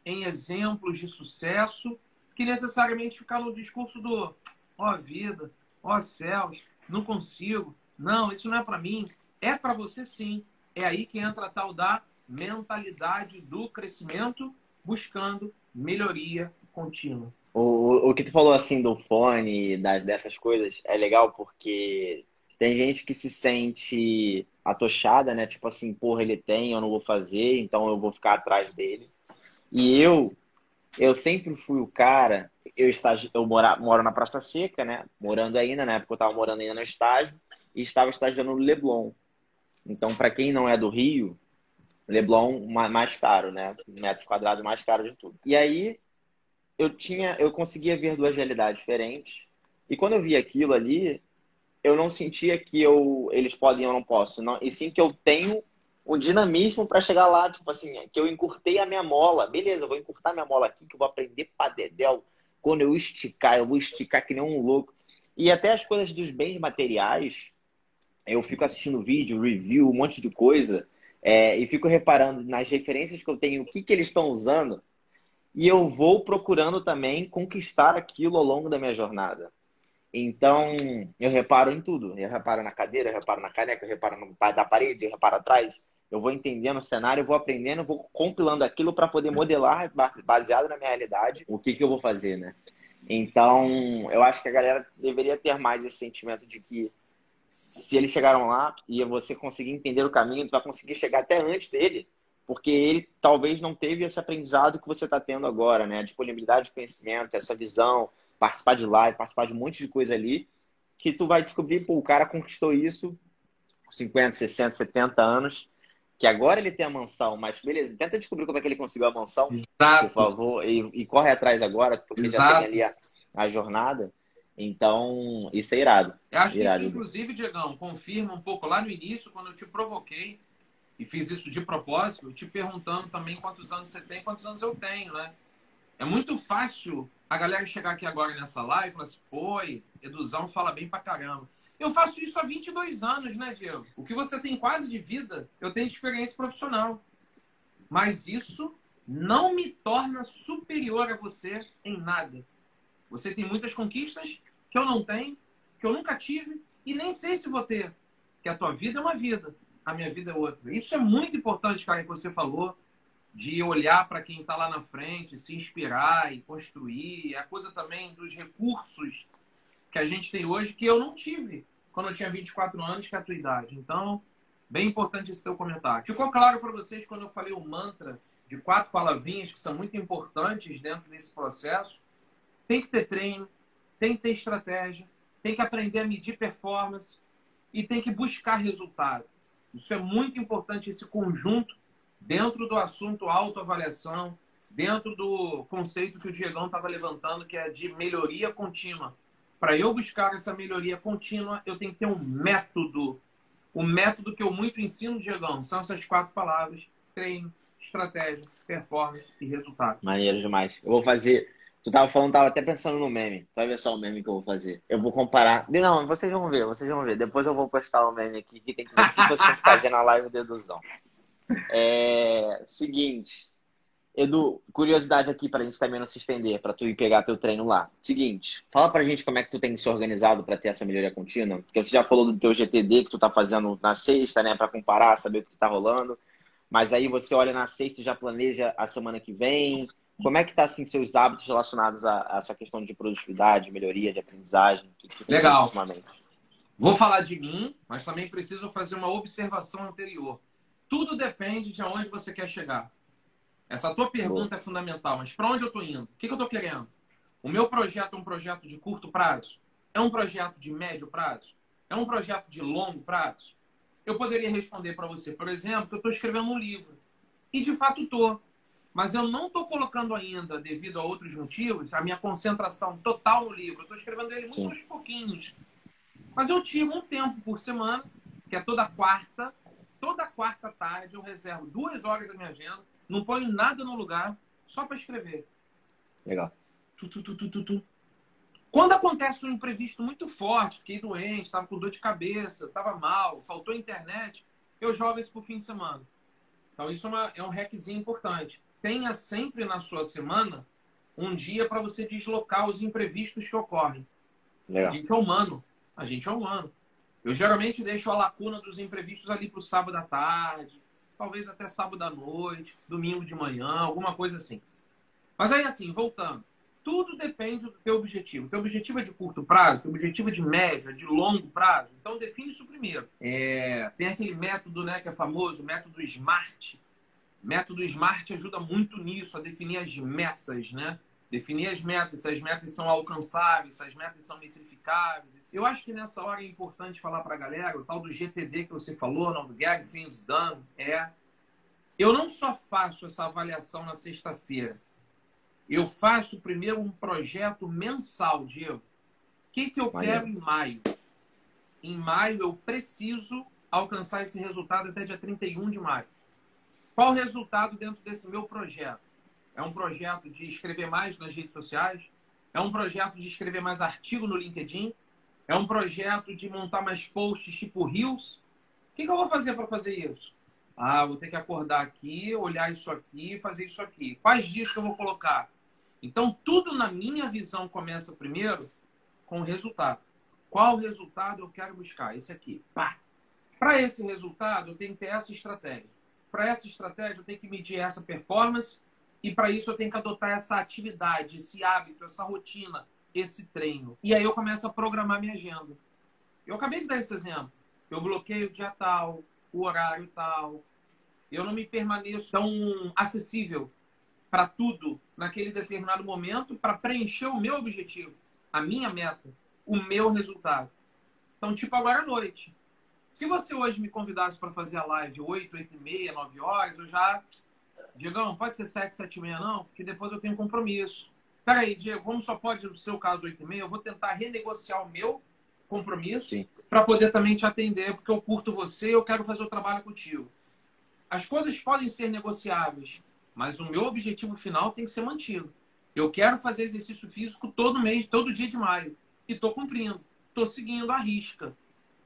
em exemplos de sucesso, que necessariamente ficar no discurso do ó oh, vida, ó oh, céus, não consigo, não, isso não é para mim. É para você sim. É aí que entra a tal da mentalidade do crescimento, buscando melhoria contínua. O, o que tu falou assim do fone, das, dessas coisas, é legal porque tem gente que se sente atochada, né? Tipo assim, porra, ele tem, eu não vou fazer, então eu vou ficar atrás dele. E eu, eu sempre fui o cara, eu, estagi, eu mora, moro na Praça Seca, né? Morando ainda, na época eu tava morando ainda no estágio, e estava estagiando no Leblon. Então, para quem não é do Rio, Leblon mais caro, né? Metro quadrado mais caro de tudo. E aí eu tinha, eu conseguia ver duas realidades diferentes. E quando eu vi aquilo ali, eu não sentia que eu eles podem ou não posso, não, e sim que eu tenho um dinamismo para chegar lá, tipo assim, que eu encurtei a minha mola. Beleza, eu vou encurtar minha mola aqui, que eu vou aprender para dedéu. Quando eu esticar, eu vou esticar que nem um louco. E até as coisas dos bens materiais, eu fico assistindo vídeo, review, um monte de coisa, é, e fico reparando nas referências que eu tenho, o que, que eles estão usando e eu vou procurando também conquistar aquilo ao longo da minha jornada. Então, eu reparo em tudo. Eu reparo na cadeira, eu reparo na caneca, eu reparo no da parede, eu reparo atrás. Eu vou entendendo o cenário, eu vou aprendendo, eu vou compilando aquilo para poder modelar, baseado na minha realidade, o que, que eu vou fazer, né? Então, eu acho que a galera deveria ter mais esse sentimento de que se eles chegaram lá e você conseguir entender o caminho, tu vai conseguir chegar até antes dele, porque ele talvez não teve esse aprendizado que você está tendo agora, né? A disponibilidade de conhecimento, essa visão, participar de live, participar de um monte de coisa ali, que tu vai descobrir, pô, o cara conquistou isso com 50, 60, 70 anos, que agora ele tem a mansão, mas beleza, tenta descobrir como é que ele conseguiu a mansão, Exato. por favor, e, e, corre atrás agora, porque Exato. já tem ali a, a, jornada. Então, isso é irado. Eu acho irado. que isso, inclusive, Diegão, confirma um pouco lá no início, quando eu te provoquei, e fiz isso de propósito, te perguntando também quantos anos você tem, quantos anos eu tenho, né? É muito fácil a galera chegar aqui agora nessa live e falar assim, oi, Eduzão fala bem pra caramba. Eu faço isso há 22 anos, né, Diego? O que você tem quase de vida, eu tenho de experiência profissional. Mas isso não me torna superior a você em nada. Você tem muitas conquistas que eu não tenho, que eu nunca tive e nem sei se vou ter. Que a tua vida é uma vida, a minha vida é outra. Isso é muito importante, cara, que você falou, de olhar para quem está lá na frente, se inspirar e construir. A coisa também dos recursos que a gente tem hoje que eu não tive quando eu tinha 24 anos, que é a tua idade. Então, bem importante esse teu comentário. Ficou claro para vocês quando eu falei o mantra de quatro palavrinhas que são muito importantes dentro desse processo? Tem que ter treino, tem que ter estratégia, tem que aprender a medir performance e tem que buscar resultado. Isso é muito importante, esse conjunto, dentro do assunto autoavaliação, dentro do conceito que o Diegão estava levantando, que é de melhoria contínua. Para eu buscar essa melhoria contínua, eu tenho que ter um método. O método que eu muito ensino, Diegão, são essas quatro palavras: treino, estratégia, performance e resultado. Maneiro demais. Eu vou fazer Tu tava falando, tava até pensando no meme. Vai ver só o meme que eu vou fazer. Eu vou comparar. Não, vocês vão ver, vocês vão ver. Depois eu vou postar o meme aqui que tem que ver o que você fazer na live deduzão. É. Seguinte. Edu, curiosidade aqui pra gente também não se estender, pra tu ir pegar teu treino lá. Seguinte, fala pra gente como é que tu tem se organizado para ter essa melhoria contínua. Porque você já falou do teu GTD que tu tá fazendo na sexta, né? Pra comparar, saber o que tá rolando. Mas aí você olha na sexta e já planeja a semana que vem como é que tá assim seus hábitos relacionados a, a essa questão de produtividade, melhoria de aprendizagem? Legal. Vou falar de mim, mas também preciso fazer uma observação anterior. Tudo depende de aonde você quer chegar. Essa tua pergunta Boa. é fundamental, mas para onde eu estou indo? O que, que eu estou querendo? O meu projeto é um projeto de curto prazo? É um projeto de médio prazo? É um projeto de longo prazo? Eu poderia responder para você, por exemplo, que eu estou escrevendo um livro. E de fato estou mas eu não estou colocando ainda, devido a outros motivos, a minha concentração total no livro. Eu estou escrevendo ele muito aos pouquinhos. Mas eu tiro um tempo por semana, que é toda quarta. Toda quarta tarde eu reservo duas horas da minha agenda, não ponho nada no lugar, só para escrever. Legal. Tu, tu, tu, Quando acontece um imprevisto muito forte, fiquei doente, estava com dor de cabeça, estava mal, faltou internet, eu jogo isso para o fim de semana. Então isso é, uma, é um hackzinho importante tenha sempre na sua semana um dia para você deslocar os imprevistos que ocorrem. Legal. A gente é humano. A gente é humano. Eu geralmente deixo a lacuna dos imprevistos ali para o sábado à tarde, talvez até sábado à noite, domingo de manhã, alguma coisa assim. Mas aí, assim, voltando. Tudo depende do teu objetivo. O teu objetivo é de curto prazo, o teu objetivo é de médio, é de longo prazo. Então, define isso primeiro. É... tem aquele método né, que é famoso, o método SMART, Método SMART ajuda muito nisso, a definir as metas, né? Definir as metas, se as metas são alcançáveis, se as metas são metrificáveis. Eu acho que nessa hora é importante falar para a galera, o tal do GTD que você falou, não, do Get Things Done, é... Eu não só faço essa avaliação na sexta-feira, eu faço primeiro um projeto mensal, Diego. O que, que eu quero em maio? Em maio eu preciso alcançar esse resultado até dia 31 de maio. Qual o resultado dentro desse meu projeto? É um projeto de escrever mais nas redes sociais? É um projeto de escrever mais artigo no LinkedIn? É um projeto de montar mais posts tipo Reels? O que, que eu vou fazer para fazer isso? Ah, vou ter que acordar aqui, olhar isso aqui, fazer isso aqui. Quais dias que eu vou colocar? Então, tudo na minha visão começa primeiro com o resultado. Qual resultado eu quero buscar? Esse aqui. Para esse resultado, eu tenho que ter essa estratégia para essa estratégia eu tenho que medir essa performance e para isso eu tenho que adotar essa atividade, esse hábito, essa rotina, esse treino. E aí eu começo a programar minha agenda. Eu acabei de dar esse exemplo. Eu bloqueio o dia tal, o horário tal. Eu não me permaneço tão acessível para tudo naquele determinado momento para preencher o meu objetivo, a minha meta, o meu resultado. Então, tipo agora à noite. Se você hoje me convidasse para fazer a live 8, 8 e meia, 9 horas, eu já. Diegão, pode ser 7, 7 e meia, não? Porque depois eu tenho compromisso. Peraí, Diego, como só pode no seu caso 8 e meia, eu vou tentar renegociar o meu compromisso para poder também te atender, porque eu curto você e eu quero fazer o trabalho contigo. As coisas podem ser negociáveis, mas o meu objetivo final tem que ser mantido. Eu quero fazer exercício físico todo mês, todo dia de maio. E estou cumprindo. Estou seguindo a risca.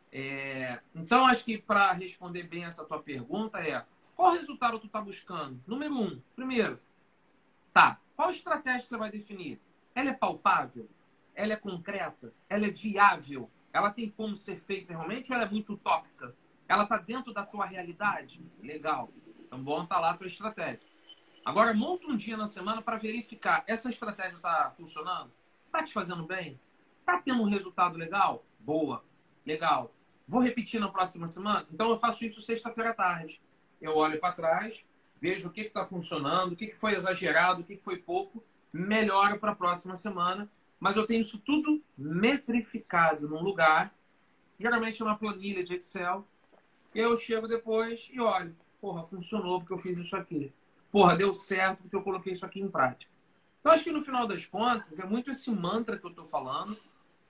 É... Então, acho que para responder bem essa tua pergunta é qual resultado tu está buscando? Número um, primeiro, tá, qual estratégia você vai definir? Ela é palpável? Ela é concreta? Ela é viável? Ela tem como ser feita realmente ou ela é muito utópica? Ela está dentro da tua realidade? Legal. Então, bom tá lá a tua estratégia. Agora, monta um dia na semana para verificar essa estratégia está funcionando? Está te fazendo bem? Está tendo um resultado legal? Boa. Legal. Vou repetir na próxima semana? Então, eu faço isso sexta-feira à tarde. Eu olho para trás, vejo o que está funcionando, o que, que foi exagerado, o que, que foi pouco, melhoro para a próxima semana. Mas eu tenho isso tudo metrificado num lugar, geralmente uma planilha de Excel. Eu chego depois e olho, porra, funcionou porque eu fiz isso aqui porra, deu certo porque eu coloquei isso aqui em prática. Então, acho que no final das contas, é muito esse mantra que eu estou falando,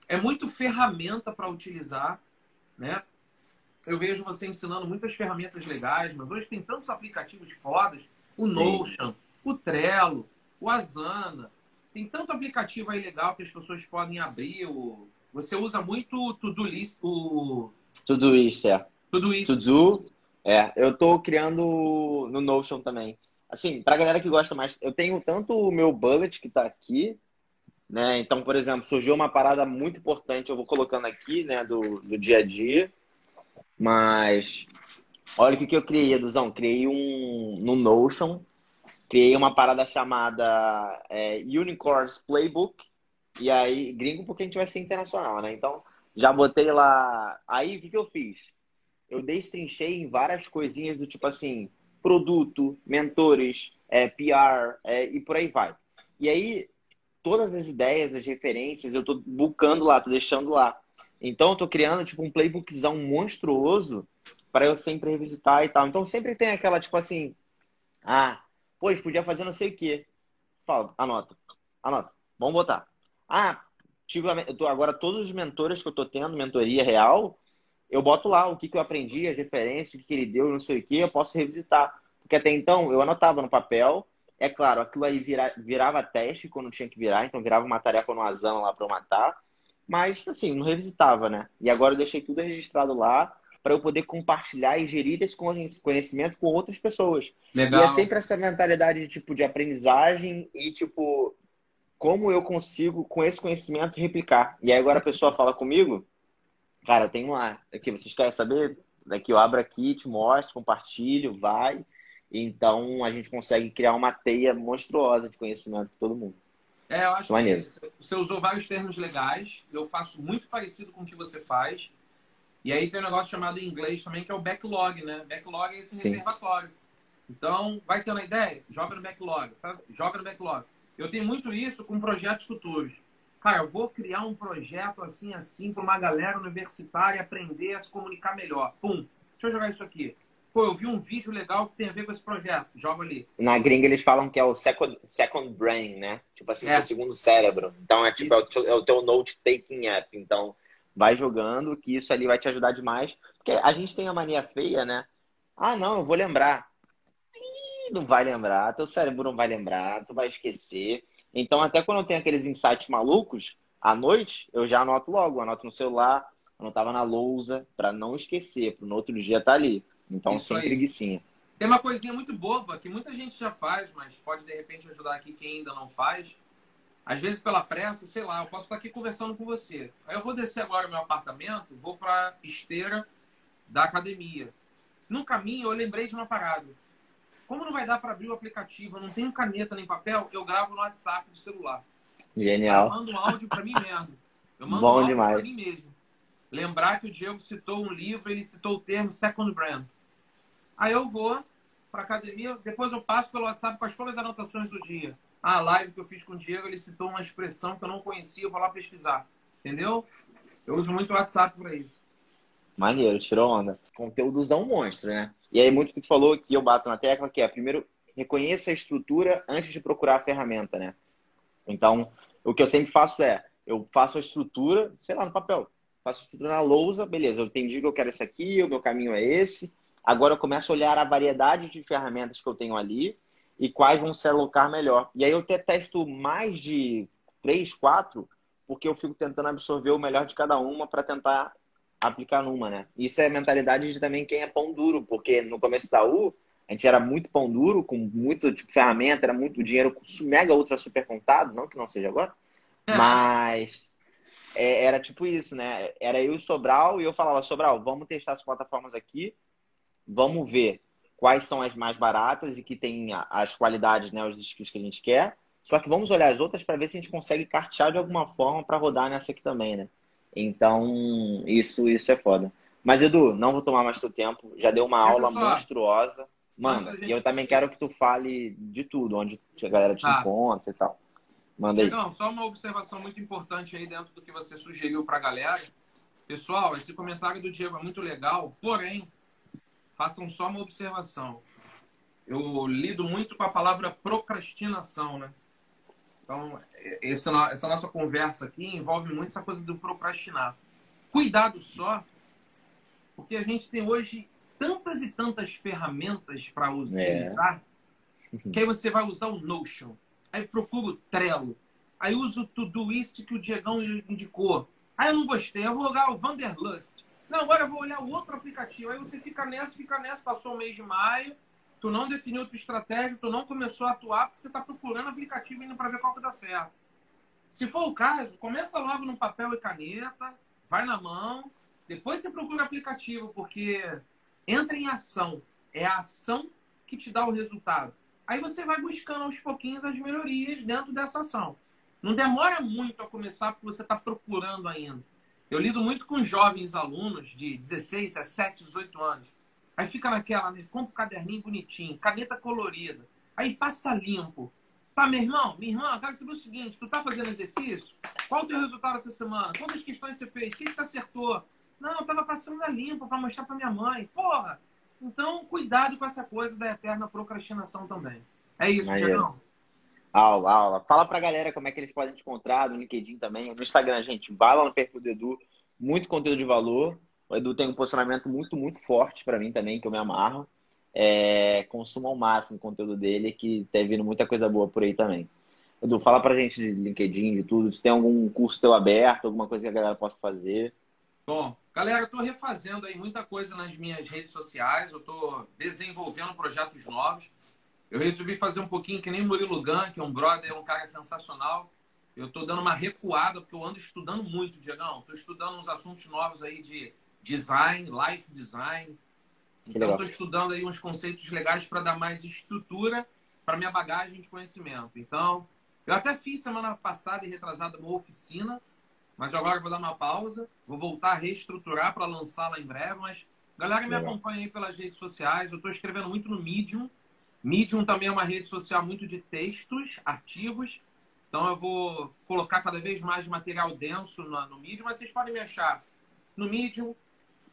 é muito ferramenta para utilizar, né? Eu vejo você ensinando muitas ferramentas legais, mas hoje tem tantos aplicativos fodas, o Sim. Notion, o Trello, o Asana, tem tanto aplicativo aí legal que as pessoas podem abrir. O... Você usa muito o Todoist, o... Todoist, é. Todoist. Todo, é. Eu tô criando no Notion também assim, pra galera que gosta mais, eu tenho tanto o meu bullet que tá aqui, né? Então, por exemplo, surgiu uma parada muito importante, eu vou colocando aqui, né, do, do dia a dia. Mas olha o que, que eu criei, Eduzão. Criei um no Notion, criei uma parada chamada é, Unicorns Playbook. E aí, gringo, porque a gente vai ser internacional, né? Então, já botei lá. Aí, o que, que eu fiz? Eu destrinchei em várias coisinhas do tipo assim, produto, mentores, é, PR é, e por aí vai. E aí, todas as ideias, as referências, eu estou buscando lá, estou deixando lá. Então, eu estou criando tipo um playbookzão monstruoso para eu sempre revisitar e tal. Então, sempre tem aquela, tipo assim, ah, pois, podia fazer não sei o quê. Fala, anota, anota, vamos botar. Ah, tive, eu tô, agora todos os mentores que eu estou tendo, mentoria real, eu boto lá o que, que eu aprendi, as referências, o que, que ele deu, não sei o que, eu posso revisitar. Porque até então eu anotava no papel, é claro, aquilo aí vira, virava teste quando tinha que virar, então virava uma tarefa no Asana lá para eu matar, mas assim, não revisitava, né? E agora eu deixei tudo registrado lá para eu poder compartilhar e gerir esse conhecimento com outras pessoas. Legal. E é sempre essa mentalidade de tipo de aprendizagem e tipo como eu consigo com esse conhecimento replicar. E aí agora a pessoa fala comigo, Cara, tem lá. Aqui, vocês querem saber? Daqui eu abro aqui, te mostro, compartilho, vai. Então a gente consegue criar uma teia monstruosa de conhecimento para todo mundo. É, eu acho Maneiro. que você usou vários termos legais. Eu faço muito parecido com o que você faz. E aí tem um negócio chamado em inglês também, que é o backlog, né? Backlog é esse Sim. reservatório. Então, vai ter uma ideia? Joga no backlog. Tá? Joga no backlog. Eu tenho muito isso com projetos futuros cara, eu vou criar um projeto assim, assim, para uma galera universitária aprender a se comunicar melhor. Pum, deixa eu jogar isso aqui. Pô, eu vi um vídeo legal que tem a ver com esse projeto. Joga ali. Na gringa eles falam que é o second, second brain, né? Tipo assim, é. seu segundo cérebro. Então é tipo, é o, teu, é o teu note-taking app. Então, vai jogando, que isso ali vai te ajudar demais. Porque a gente tem a mania feia, né? Ah, não, eu vou lembrar. Ih, não vai lembrar, teu cérebro não vai lembrar, tu vai esquecer. Então, até quando eu tenho aqueles insights malucos, à noite, eu já anoto logo, anoto no celular, anotava na lousa, para não esquecer, para no outro dia estar tá ali. Então, Isso sem aí. preguiçinha. Tem uma coisinha muito boba que muita gente já faz, mas pode de repente ajudar aqui quem ainda não faz. Às vezes, pela pressa, sei lá, eu posso estar aqui conversando com você. Aí eu vou descer agora meu apartamento, vou para esteira da academia. No caminho, eu lembrei de uma parada. Como não vai dar para abrir o aplicativo, eu não tenho caneta nem papel, eu gravo no WhatsApp do celular. Genial. Eu mando um áudio para mim mesmo. Eu mando Bom um áudio para mim mesmo. Lembrar que o Diego citou um livro, ele citou o termo second brand. Aí eu vou para academia, depois eu passo pelo WhatsApp foram as anotações do dia. Ah, a live que eu fiz com o Diego, ele citou uma expressão que eu não conhecia, eu vou lá pesquisar. Entendeu? Eu uso muito o WhatsApp para isso. Maneiro, tirou onda. Conteúdozão monstro, né? E aí, muito que tu falou que eu bato na tecla, que é primeiro reconheça a estrutura antes de procurar a ferramenta, né? Então, o que eu sempre faço é, eu faço a estrutura, sei lá, no papel. Faço a estrutura na lousa, beleza, eu entendi que eu quero isso aqui, o meu caminho é esse. Agora eu começo a olhar a variedade de ferramentas que eu tenho ali e quais vão se alocar melhor. E aí eu até testo mais de três, quatro, porque eu fico tentando absorver o melhor de cada uma para tentar aplicar numa, né? Isso é a mentalidade de também quem é pão duro, porque no começo da U, a gente era muito pão duro, com muito tipo, ferramenta, era muito dinheiro mega ultra super contado, não que não seja agora, é. mas é, era tipo isso, né? Era eu e o Sobral e eu falava, Sobral, vamos testar as plataformas aqui, vamos ver quais são as mais baratas e que tem as qualidades, né, os skills que a gente quer. Só que vamos olhar as outras para ver se a gente consegue cartear de alguma forma para rodar nessa aqui também, né? Então, isso, isso é foda. Mas, Edu, não vou tomar mais teu tempo. Já deu uma aula monstruosa. Mano, e eu também quero que tu fale de tudo, onde a galera te tá. encontra e tal. Manda aí. Não, só uma observação muito importante aí dentro do que você sugeriu para a galera. Pessoal, esse comentário do Diego é muito legal, porém, façam só uma observação. Eu lido muito com a palavra procrastinação, né? Então, essa, essa nossa conversa aqui envolve muito essa coisa do procrastinar. Cuidado só, porque a gente tem hoje tantas e tantas ferramentas para utilizar, é. que aí você vai usar o Notion, aí procura o Trello, aí usa o Todoist que o Diegão indicou. Aí eu não gostei, eu vou olhar o Vanderlust. Não, agora eu vou olhar o outro aplicativo. Aí você fica nessa, fica nessa, passou o mês de maio, tu não definiu tua estratégia, tu não começou a atuar porque você está procurando aplicativo indo para ver qual que dá certo. Se for o caso, começa logo no papel e caneta, vai na mão, depois você procura aplicativo, porque entra em ação. É a ação que te dá o resultado. Aí você vai buscando aos pouquinhos as melhorias dentro dessa ação. Não demora muito a começar porque você está procurando ainda. Eu lido muito com jovens alunos de 16, 17, 18 anos. Aí fica naquela, né? compra um caderninho bonitinho, caneta colorida. Aí passa limpo. Tá, meu irmão, minha irmã, quero saber o seguinte: tu tá fazendo exercício? Qual o teu resultado essa semana? Quantas questões você fez? O que você acertou? Não, eu tava passando a limpo para mostrar para minha mãe. Porra! Então, cuidado com essa coisa da eterna procrastinação também. É isso, Tiagão. Aula, aula. Fala pra galera como é que eles podem te encontrar no LinkedIn também. No Instagram, gente, vai lá no perfil do Edu. Muito conteúdo de valor. O Edu tem um posicionamento muito, muito forte para mim também, que eu me amarro. É, ao máximo o conteúdo dele, que tem vindo muita coisa boa por aí também. Edu, fala pra gente de LinkedIn, de tudo. Se tem algum curso teu aberto, alguma coisa que a galera possa fazer. Bom, galera, eu estou refazendo aí muita coisa nas minhas redes sociais, eu estou desenvolvendo projetos novos. Eu resolvi fazer um pouquinho que nem Murilo Gun, que é um brother, é um cara sensacional. Eu estou dando uma recuada, porque eu ando estudando muito, Diegão. Estou estudando uns assuntos novos aí de design, life design. Então, estou estudando aí uns conceitos legais para dar mais estrutura para minha bagagem de conhecimento. Então, eu até fiz semana passada e retrasada uma oficina mas agora vou dar uma pausa, vou voltar a reestruturar para lançá-la em breve. Mas galera me acompanha aí pelas redes sociais. Eu estou escrevendo muito no Medium. Medium também é uma rede social muito de textos, artigos. Então eu vou colocar cada vez mais material denso no, no Medium, mas vocês podem me achar no Medium,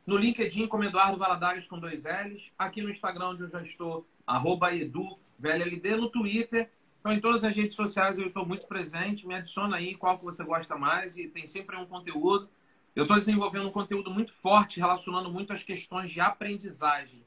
no LinkedIn como Eduardo Valadares com dois L's, aqui no Instagram onde eu já estou, arroba edu, VLLD, no Twitter, então, em todas as redes sociais eu estou muito presente. Me adiciona aí qual que você gosta mais e tem sempre um conteúdo. Eu estou desenvolvendo um conteúdo muito forte, relacionando muito as questões de aprendizagem.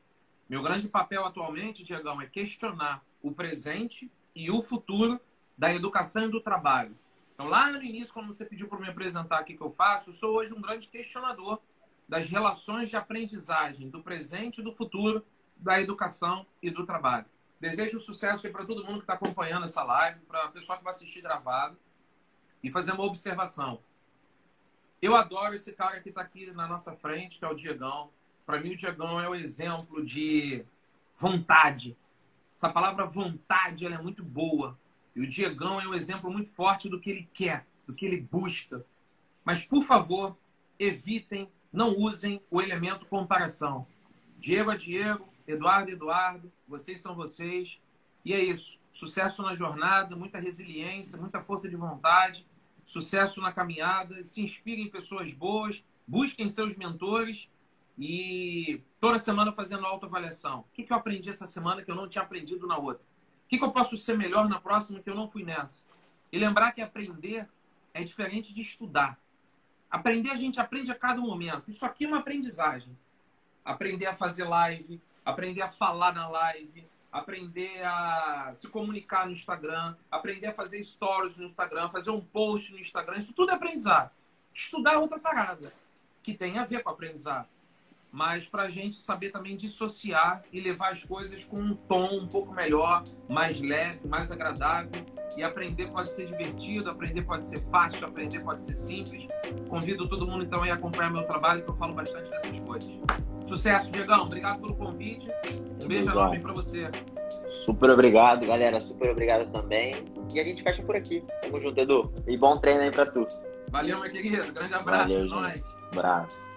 Meu grande papel atualmente, Diegão, é questionar o presente e o futuro da educação e do trabalho. Então, lá no início, quando você pediu para me apresentar o que eu faço, eu sou hoje um grande questionador das relações de aprendizagem do presente e do futuro da educação e do trabalho. Desejo sucesso para todo mundo que está acompanhando essa live, para o pessoal que vai assistir gravado. E fazer uma observação. Eu adoro esse cara que está aqui na nossa frente, que é o Diegão. Para mim, o Diegão é o exemplo de vontade. Essa palavra vontade ela é muito boa. E o Diegão é um exemplo muito forte do que ele quer, do que ele busca. Mas, por favor, evitem, não usem o elemento comparação. Diego é Diego, Eduardo, Eduardo, vocês são vocês. E é isso. Sucesso na jornada, muita resiliência, muita força de vontade, sucesso na caminhada. Se inspirem em pessoas boas, busquem seus mentores e toda semana fazendo autoavaliação. O que, que eu aprendi essa semana que eu não tinha aprendido na outra? O que, que eu posso ser melhor na próxima que eu não fui nessa? E lembrar que aprender é diferente de estudar. Aprender a gente aprende a cada momento. Isso aqui é uma aprendizagem. Aprender a fazer live, aprender a falar na live, aprender a se comunicar no Instagram, aprender a fazer stories no Instagram, fazer um post no Instagram. Isso tudo é aprendizado. Estudar é outra parada. que tem a ver com aprendizado mas para a gente saber também dissociar e levar as coisas com um tom um pouco melhor, mais leve, mais agradável. E aprender pode ser divertido, aprender pode ser fácil, aprender pode ser simples. Convido todo mundo então a acompanhar meu trabalho, que eu falo bastante dessas coisas. Sucesso, Diegão. Obrigado pelo convite. Um beijo enorme para você. Super obrigado, galera. Super obrigado também. E a gente fecha por aqui. Tamo junto, Edu. E bom treino aí pra tu. Valeu, meu querido. Grande abraço. Valeu, nóis. Abraço.